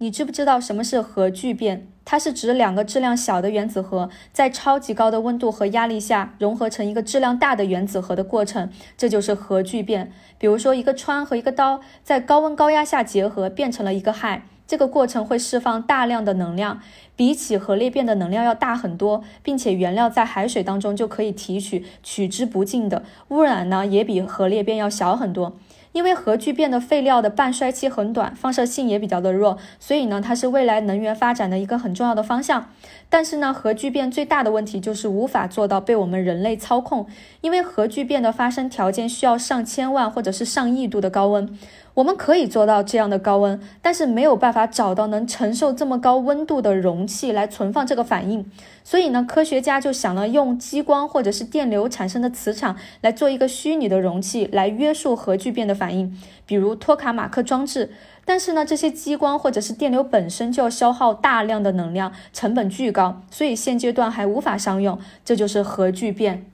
你知不知道什么是核聚变？它是指两个质量小的原子核在超级高的温度和压力下融合成一个质量大的原子核的过程，这就是核聚变。比如说，一个氚和一个氘在高温高压下结合，变成了一个氦。这个过程会释放大量的能量，比起核裂变的能量要大很多，并且原料在海水当中就可以提取，取之不尽的污染呢，也比核裂变要小很多。因为核聚变的废料的半衰期很短，放射性也比较的弱，所以呢，它是未来能源发展的一个很重要的方向。但是呢，核聚变最大的问题就是无法做到被我们人类操控，因为核聚变的发生条件需要上千万或者是上亿度的高温。我们可以做到这样的高温，但是没有办法找到能承受这么高温度的容器来存放这个反应。所以呢，科学家就想了用激光或者是电流产生的磁场来做一个虚拟的容器来约束核聚变的反反应，比如托卡马克装置。但是呢，这些激光或者是电流本身就要消耗大量的能量，成本巨高，所以现阶段还无法商用。这就是核聚变。